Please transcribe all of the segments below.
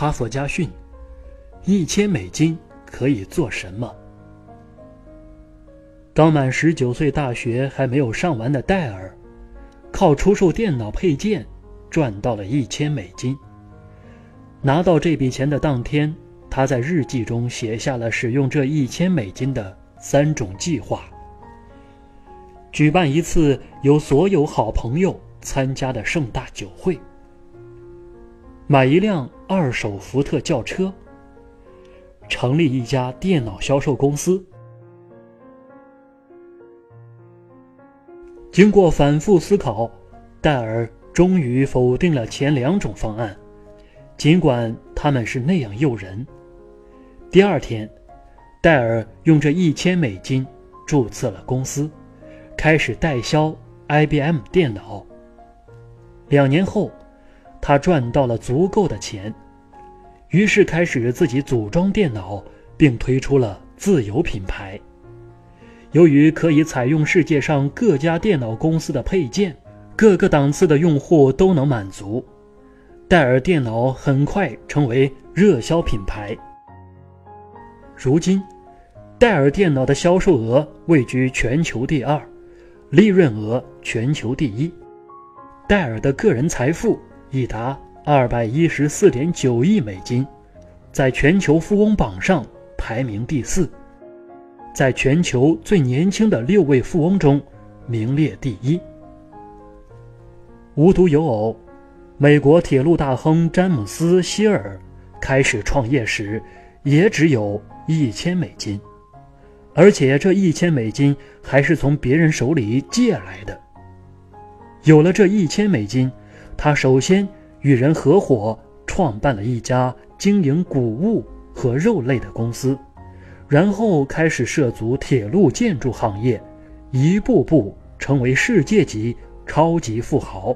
哈佛家训：一千美金可以做什么？刚满十九岁，大学还没有上完的戴尔，靠出售电脑配件赚到了一千美金。拿到这笔钱的当天，他在日记中写下了使用这一千美金的三种计划：举办一次由所有好朋友参加的盛大酒会。买一辆二手福特轿车，成立一家电脑销售公司。经过反复思考，戴尔终于否定了前两种方案，尽管他们是那样诱人。第二天，戴尔用这一千美金注册了公司，开始代销 IBM 电脑。两年后。他赚到了足够的钱，于是开始自己组装电脑，并推出了自有品牌。由于可以采用世界上各家电脑公司的配件，各个档次的用户都能满足，戴尔电脑很快成为热销品牌。如今，戴尔电脑的销售额位居全球第二，利润额全球第一。戴尔的个人财富。已达二百一十四点九亿美金，在全球富翁榜上排名第四，在全球最年轻的六位富翁中名列第一。无独有偶，美国铁路大亨詹姆斯·希尔开始创业时也只有一千美金，而且这一千美金还是从别人手里借来的。有了这一千美金。他首先与人合伙创办了一家经营谷物和肉类的公司，然后开始涉足铁路建筑行业，一步步成为世界级超级富豪。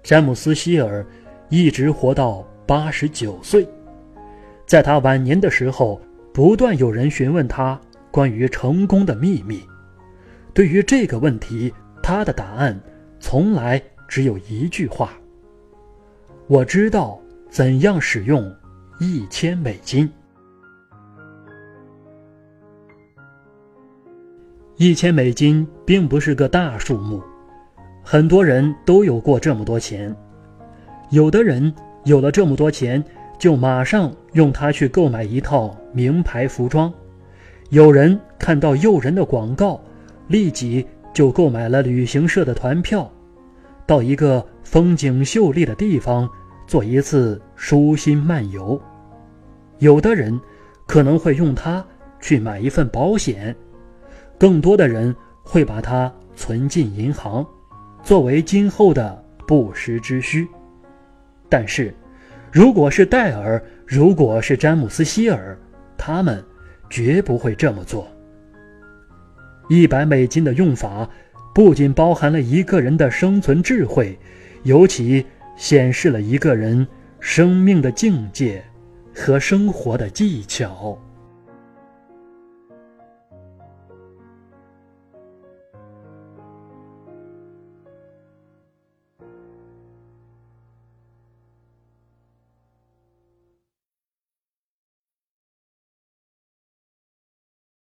詹姆斯·希尔一直活到八十九岁，在他晚年的时候，不断有人询问他关于成功的秘密。对于这个问题，他的答案从来。只有一句话：我知道怎样使用一千美金。一千美金并不是个大数目，很多人都有过这么多钱。有的人有了这么多钱，就马上用它去购买一套名牌服装；有人看到诱人的广告，立即就购买了旅行社的团票。到一个风景秀丽的地方做一次舒心漫游，有的人可能会用它去买一份保险，更多的人会把它存进银行，作为今后的不时之需。但是，如果是戴尔，如果是詹姆斯·希尔，他们绝不会这么做。一百美金的用法。不仅包含了一个人的生存智慧，尤其显示了一个人生命的境界和生活的技巧。